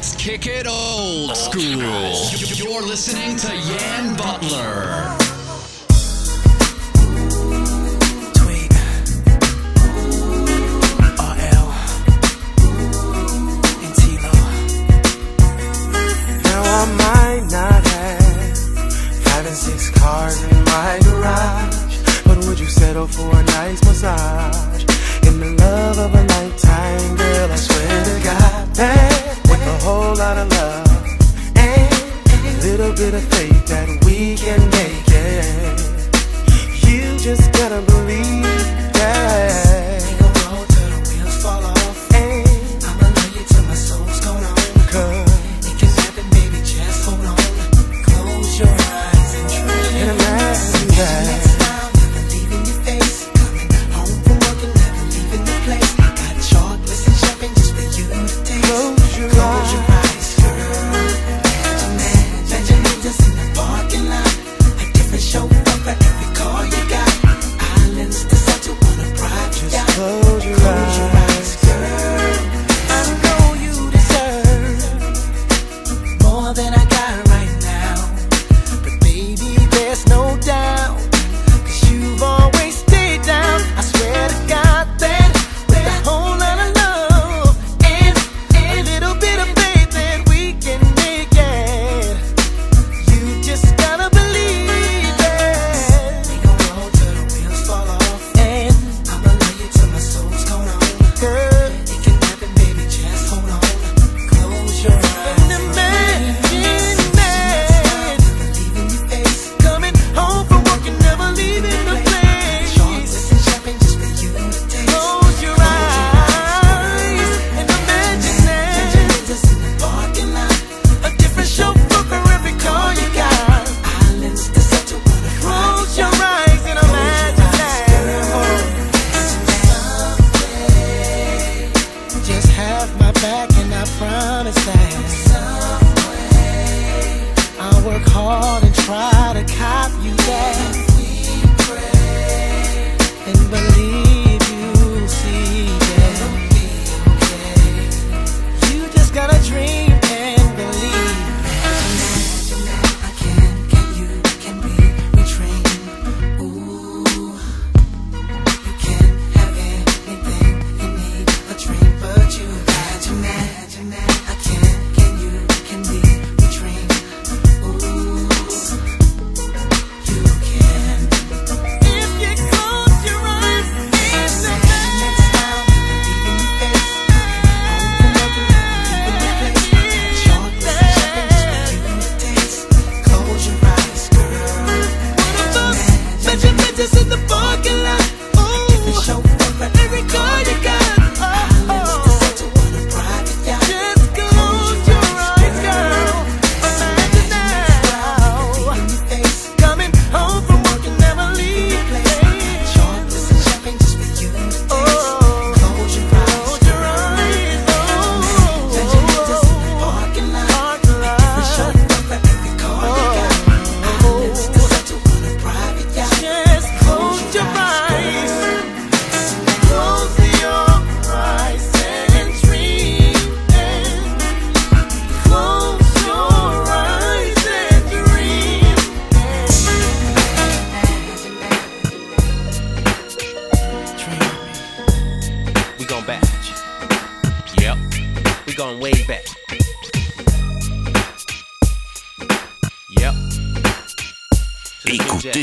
Let's kick it old school. You're listening to Yann Butler. Six cars in my garage, but would you settle for a nice massage in the love of a whole lot of love and a little bit of faith that we can make it. You just gotta believe.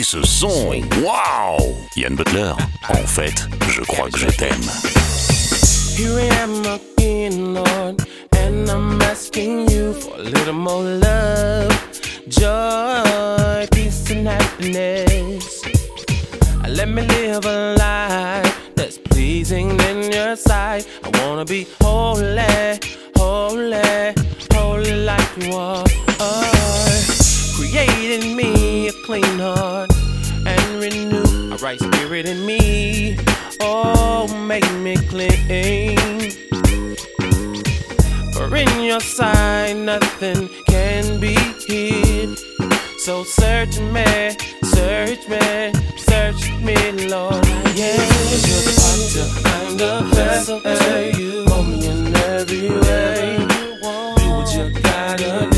ce son. Waouh Yann Butler, en fait, je crois que je t'aime. Here I am again, Lord, and I'm asking you for a little more love, joy, peace and happiness. Let me live a life that's pleasing in your sight. I wanna be holy, holy, holy like you are. Creating me a clean heart right spirit in me. Oh, make me clean. For in your sight, nothing can be hid. So search me, search me, search me, Lord. Yeah, you're the potter, I'm the vessel. You want me in every way. Do what you gotta do.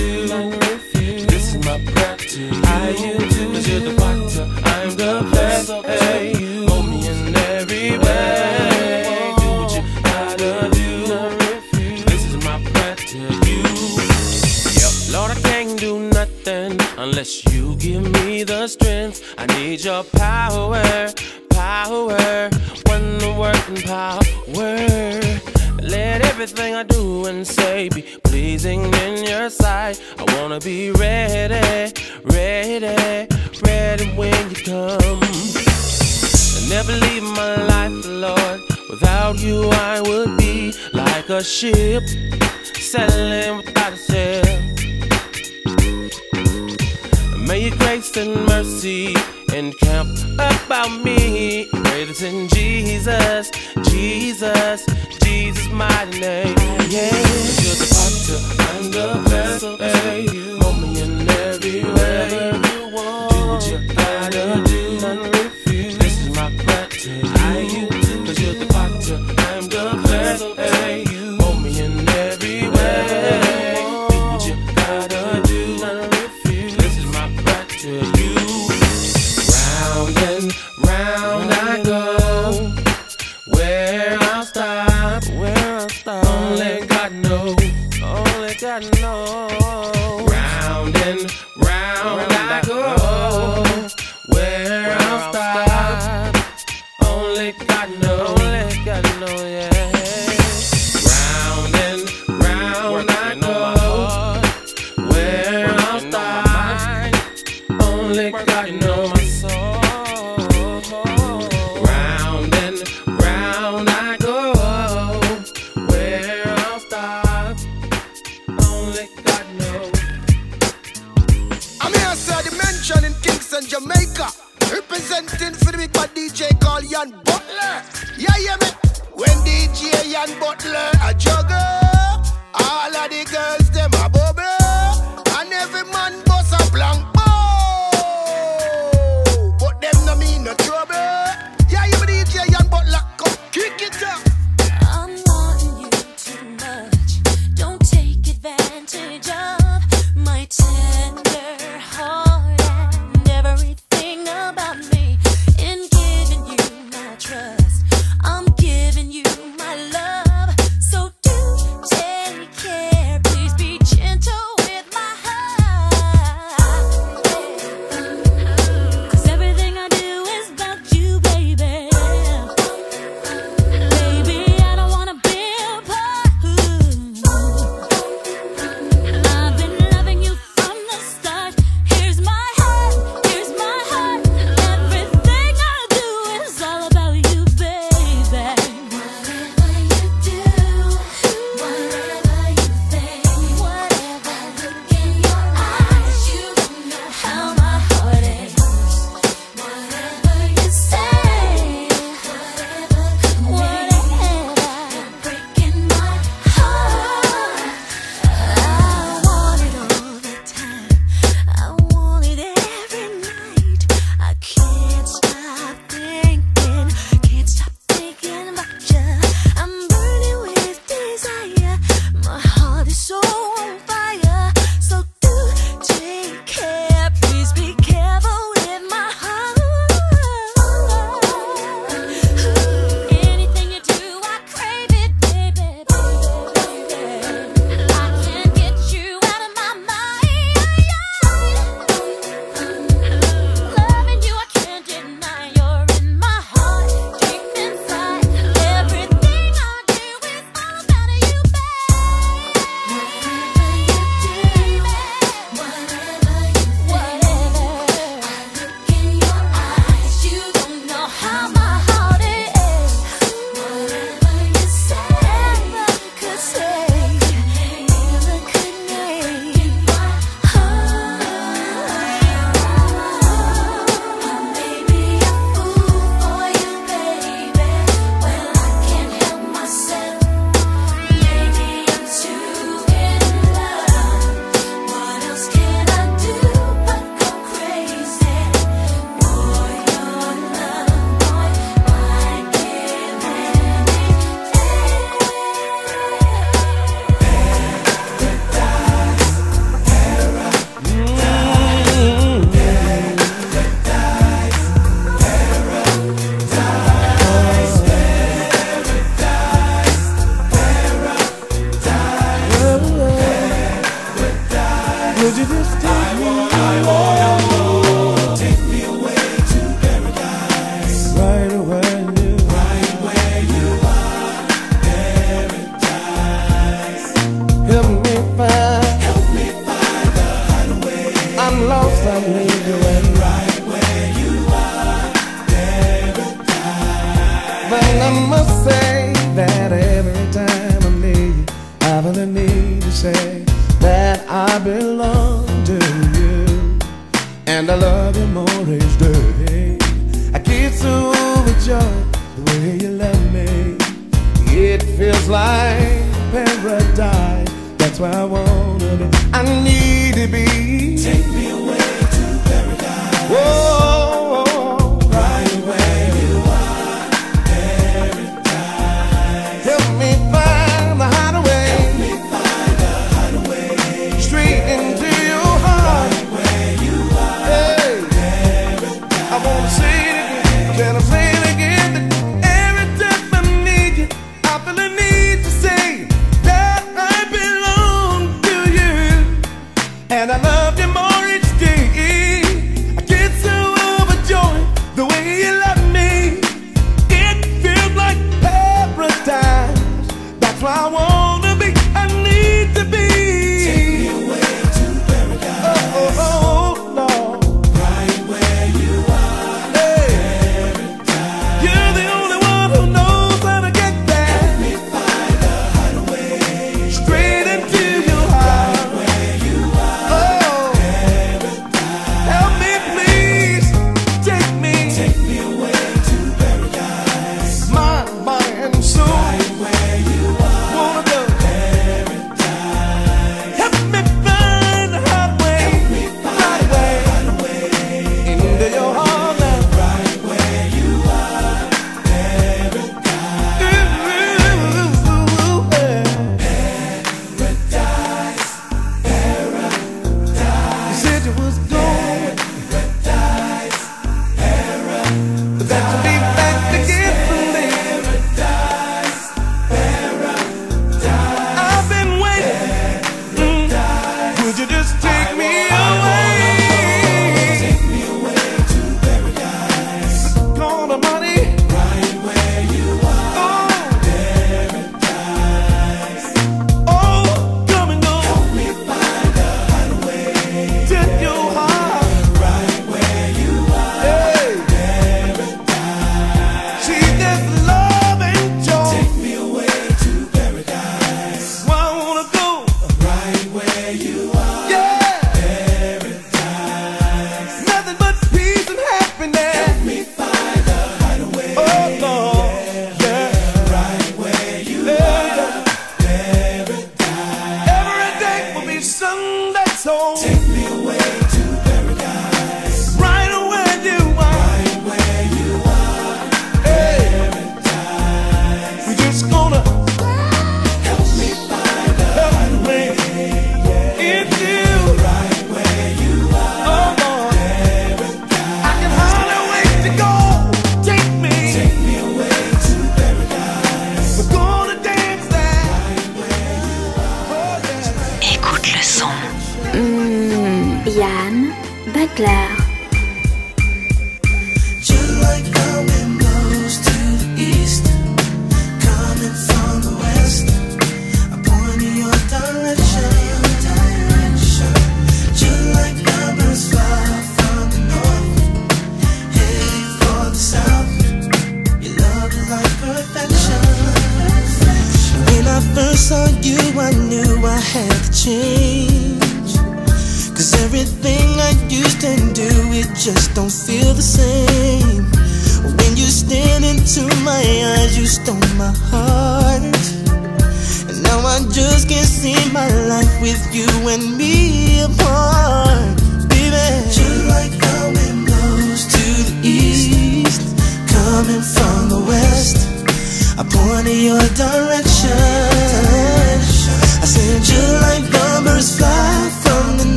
it's. You me in every way. I refuse. This is my practice. Lord, I can't do nothing unless you give me the strength. I need your power, power. When the working power. Let everything I do and say be pleasing in your sight. I wanna be ready, ready, ready when you come. I never leave my life, Lord. Without you, I would be like a ship sailing without a sail. May your grace and mercy encamp about me. Greatest in Jesus, Jesus, Jesus' mighty name. Eh? Yeah, you're the potter, I'm the vessel. Hey, moment in every way. Do what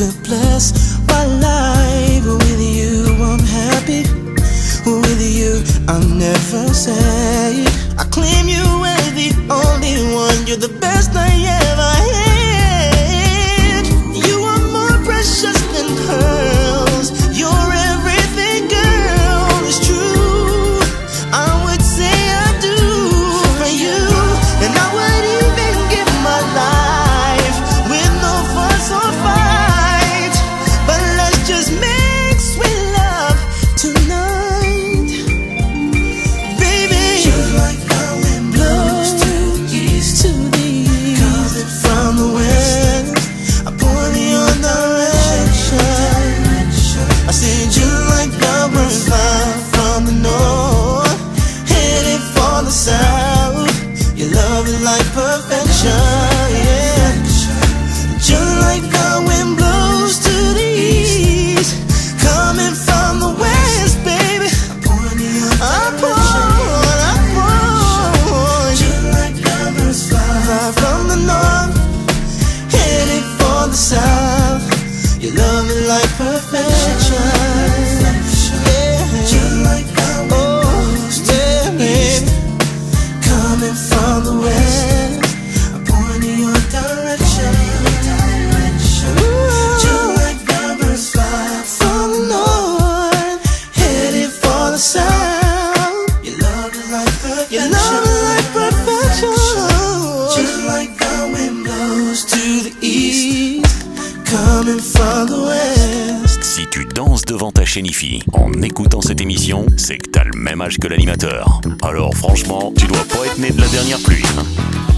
could bless en écoutant cette émission, c'est que t'as le même âge que l'animateur. Alors franchement, tu dois pas être né de la dernière pluie. Hein.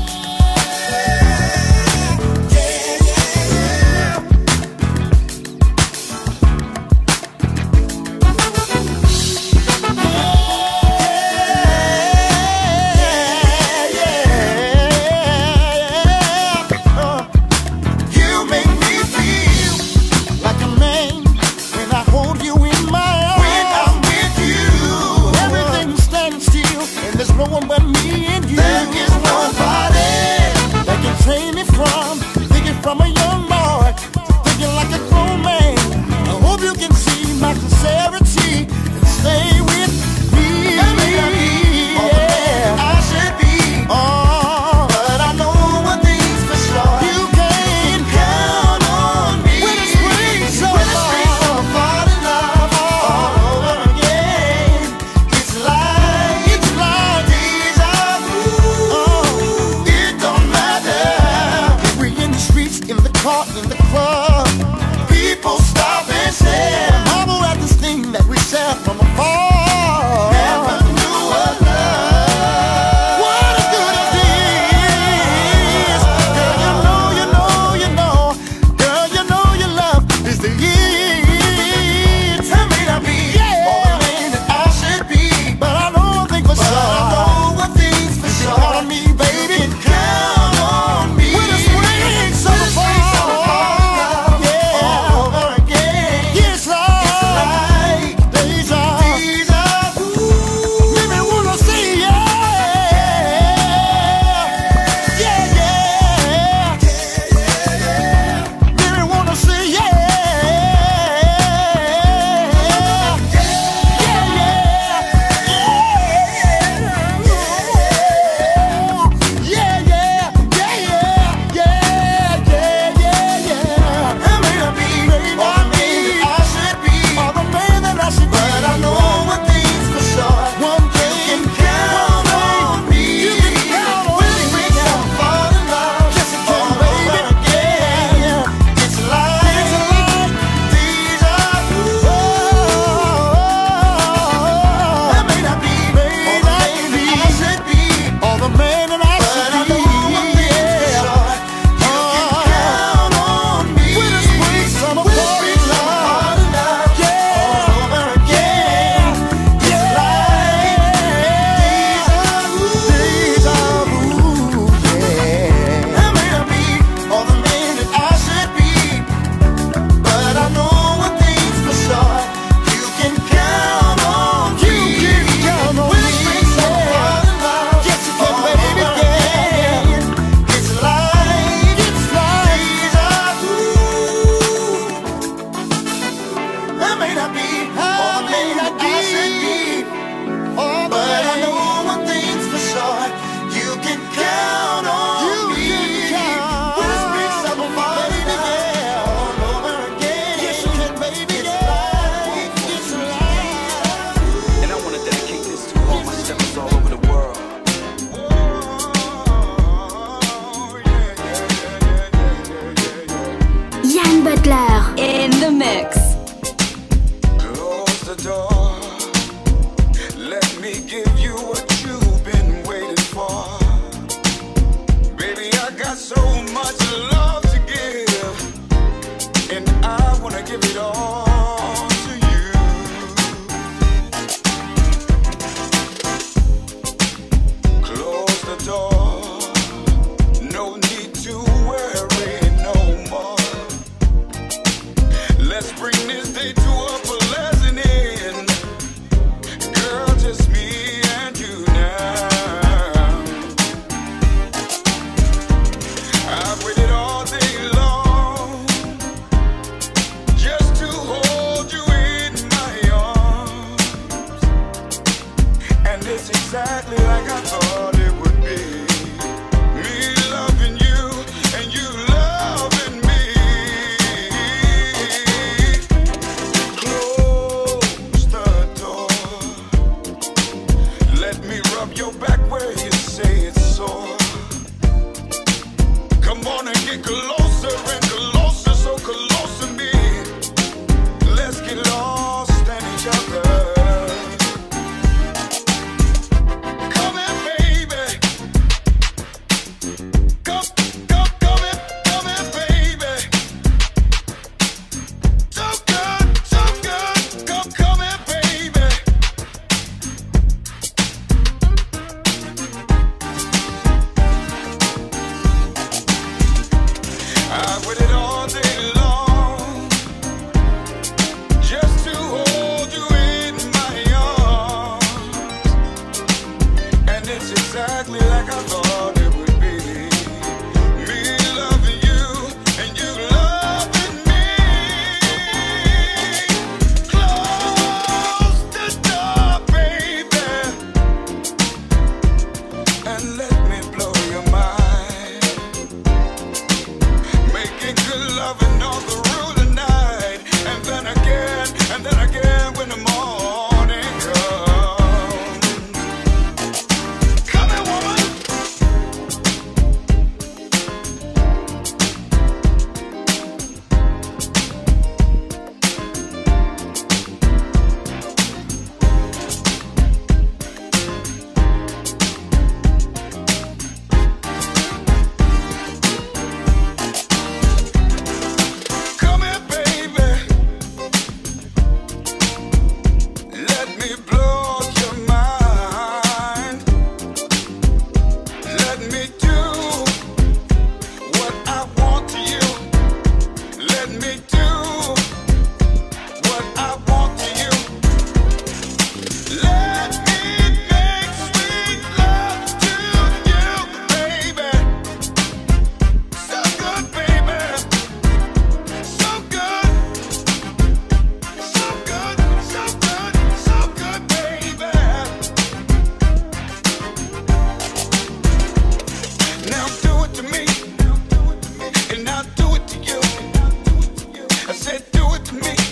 Don't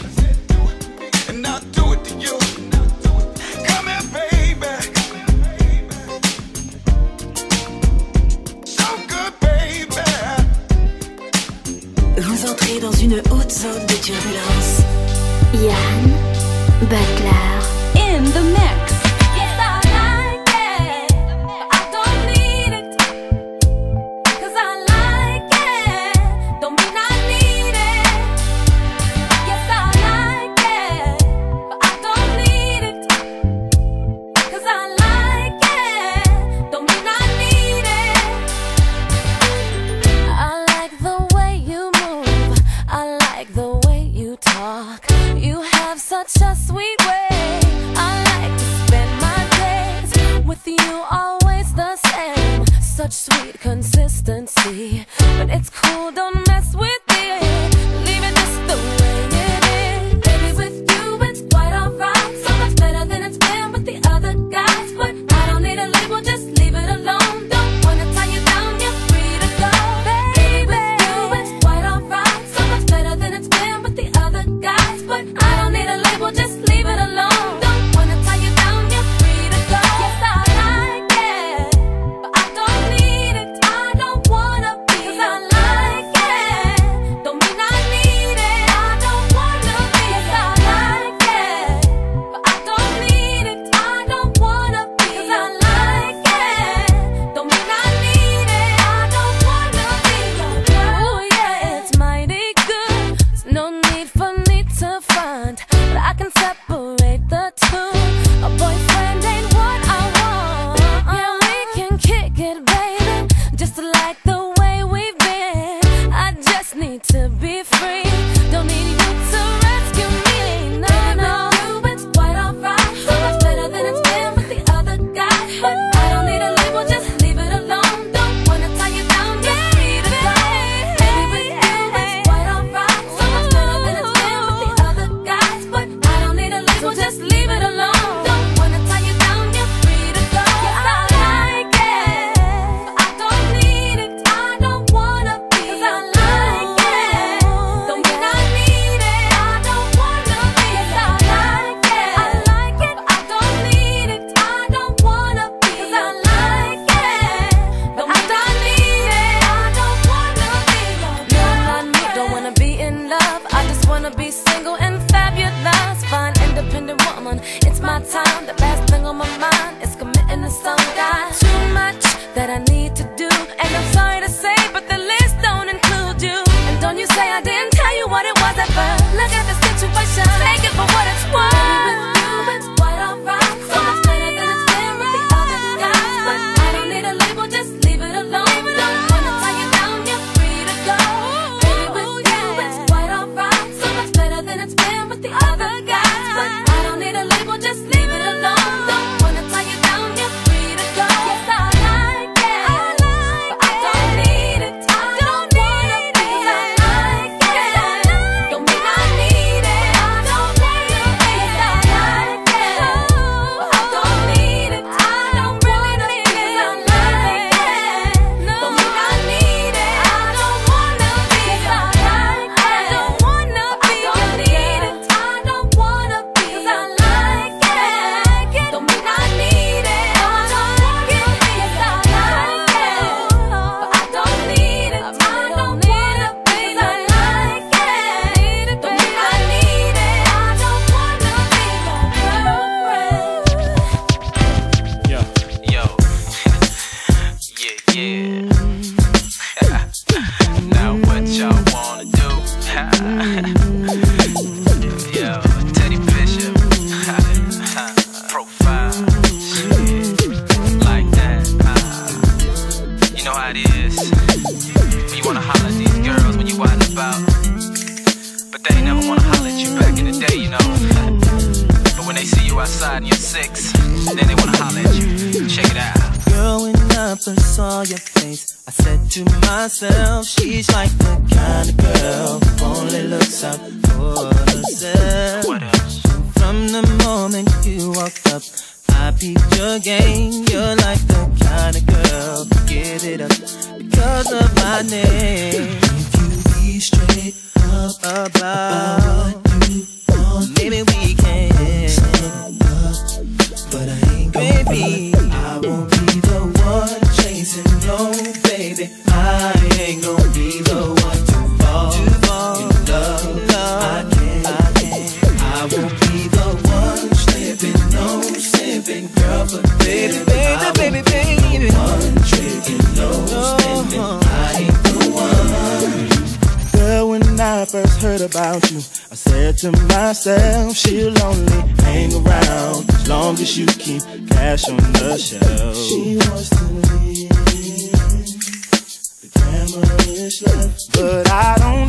but I don't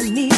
I need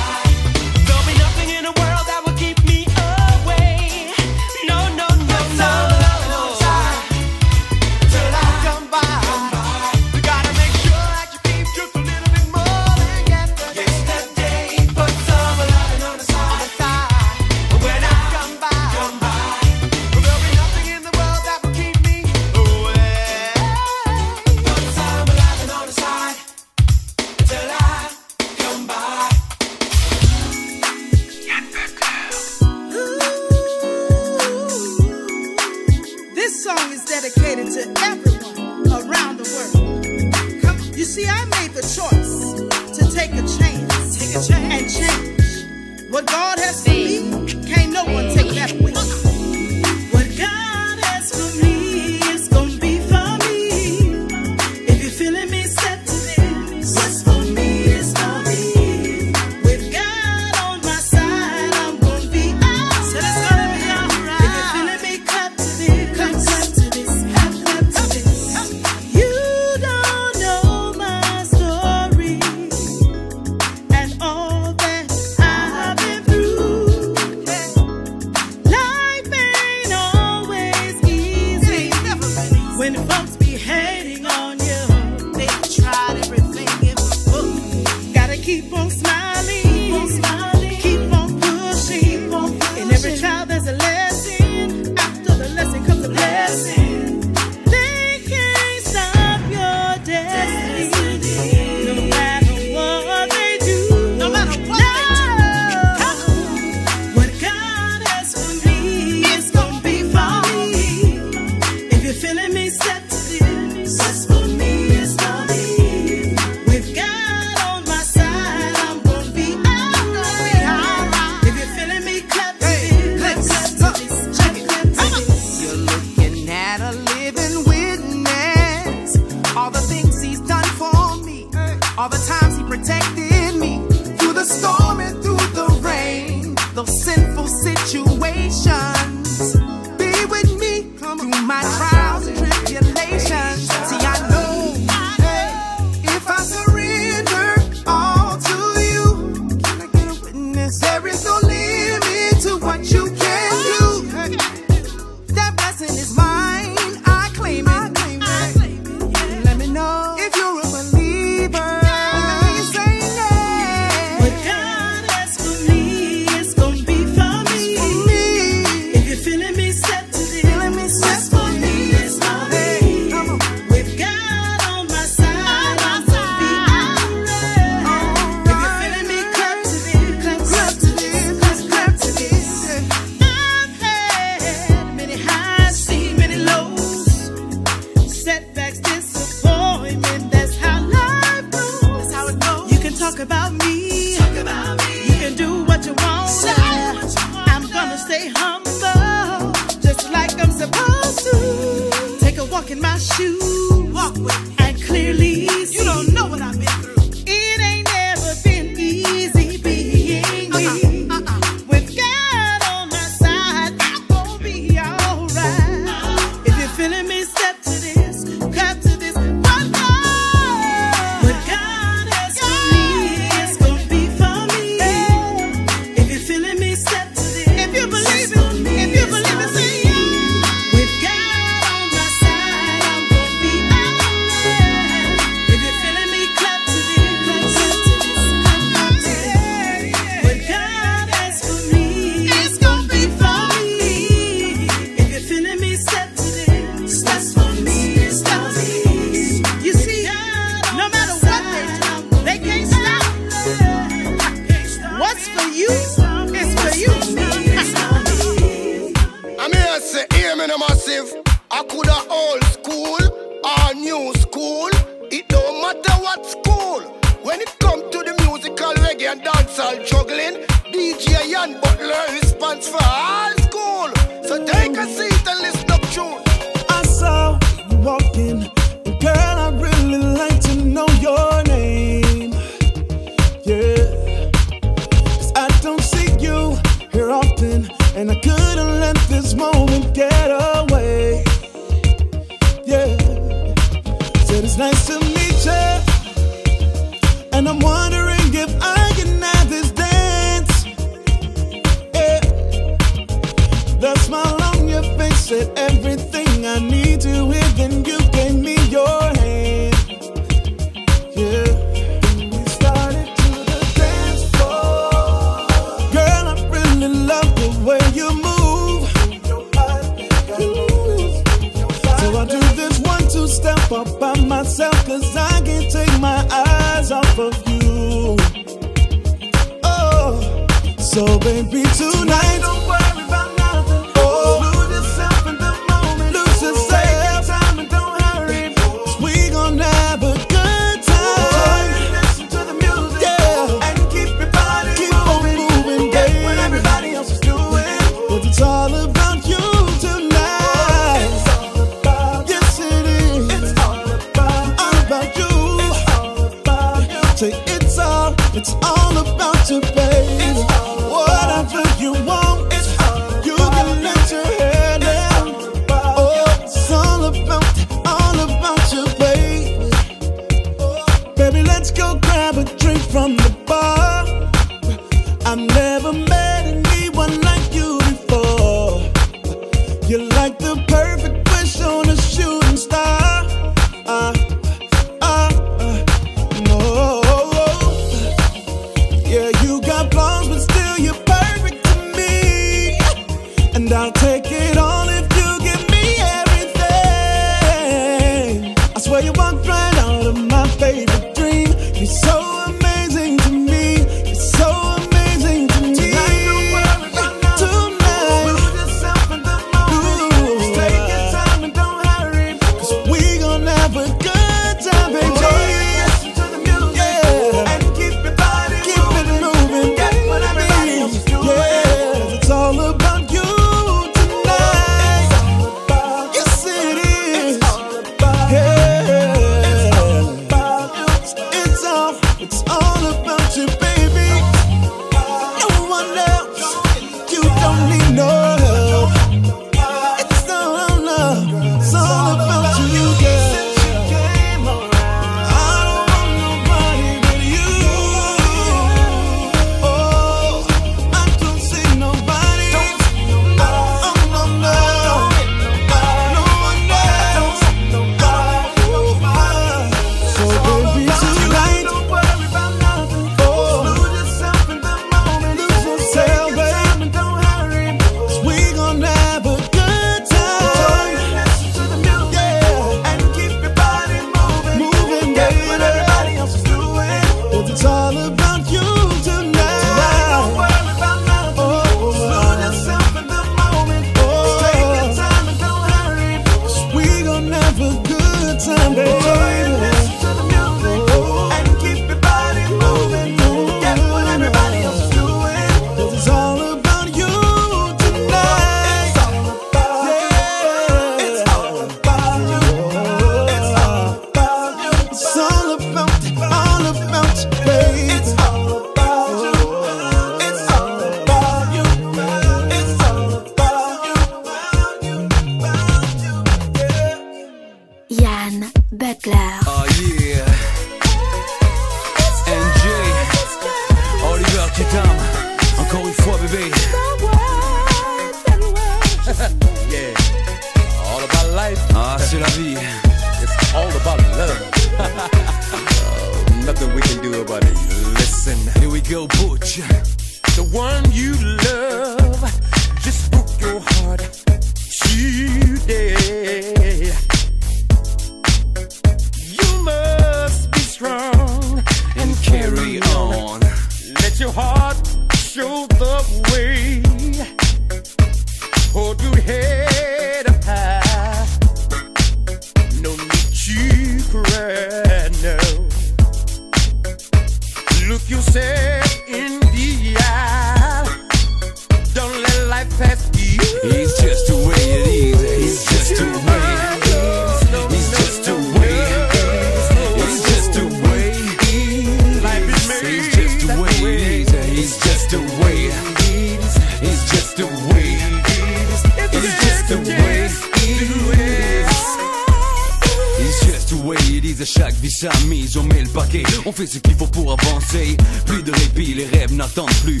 On fait ce qu'il faut pour avancer. Plus de répit, les rêves n'attendent plus.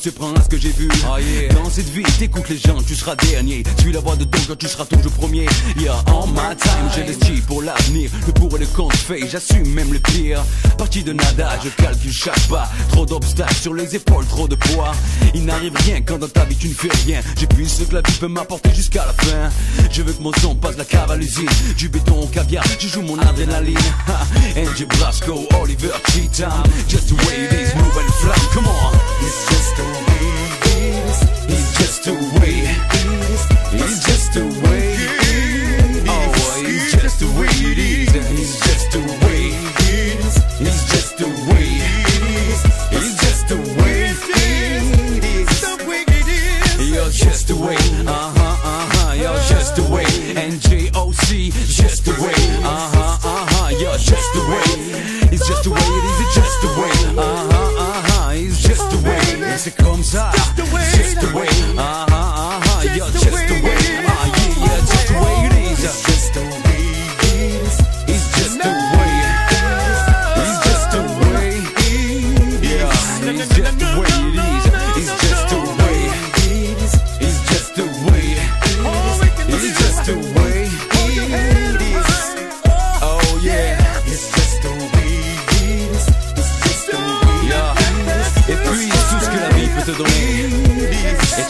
Se prend à ce que j'ai vu. Dans cette vie, t'écoutes les gens, tu seras dernier. Suis la voix de ton tu seras toujours premier. Yeah, all my time, j'ai le pour l'avenir. Le pour et le contre fait, j'assume même le pire. Parti de nada, je calcule chaque pas. Trop d'obstacles sur les épaules, trop de poids. Il n'arrive rien quand dans ta vie tu ne fais rien. J'épuise ce que la vie peut m'apporter jusqu'à la fin. Je veux que mon son passe la cave à l'usine. Du béton au caviar, je joue mon adrénaline. Angie Blasco, Oliver Cheatham. Just the way it is, nouvelle flamme, come on. It's just the just the way It's just the way Oh, it's just the way it is. It's just the way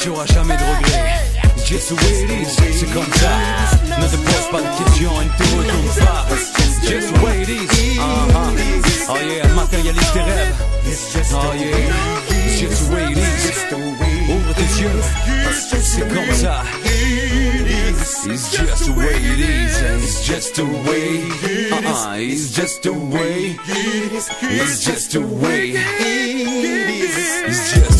Et tu auras jamais de regrets. Just the way it is. C'est comme ça. Ne te pose pas de questions et ne te retourne pas. Just the way it is. Uh-huh. Oh yeah, matérialise tes rêves. Oh yeah. Just the way it is. Ouvre tes yeux. C'est comme ça. It's just the way it is. It's just the way. Uh-uh. It's just the way. It's just the way. It's just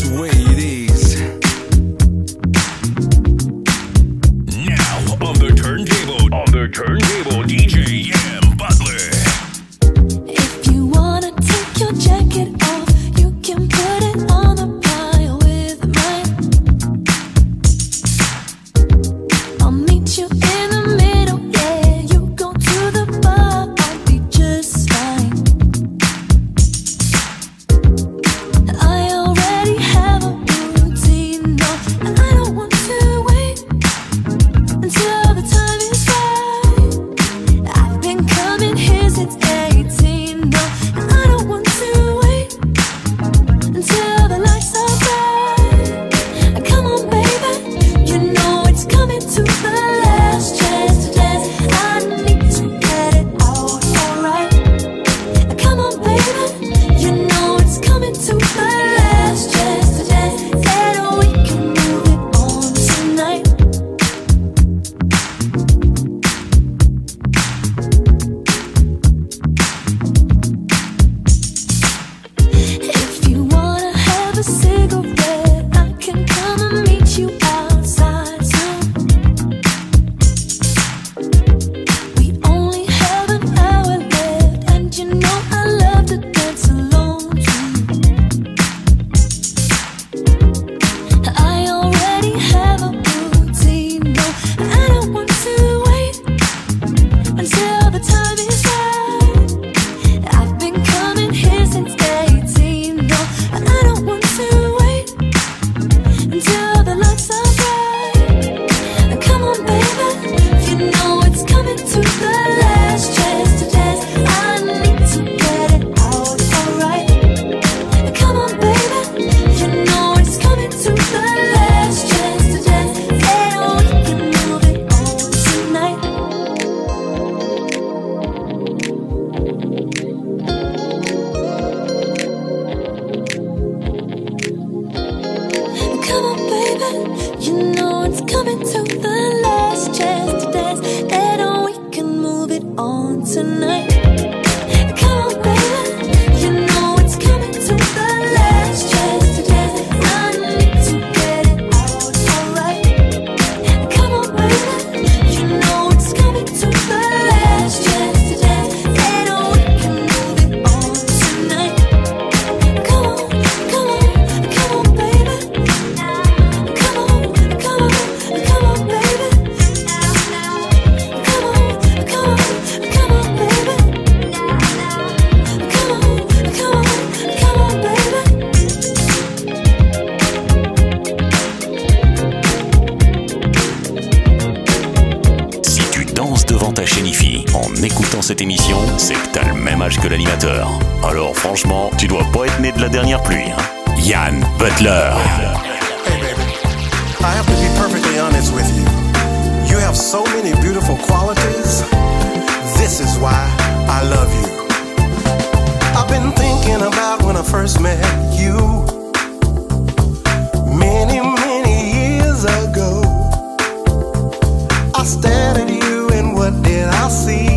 danse devant ta chaîne IFI. En écoutant cette émission, c'est que t'as le même âge que l'animateur. Alors franchement, tu dois pas être né de la dernière pluie. Hein. Yann Butler. Hey baby, I have to be perfectly honest with you. You have so many beautiful qualities. This is why I love you. I've been thinking about when I first met you. Many, many years ago. I stand what did I see?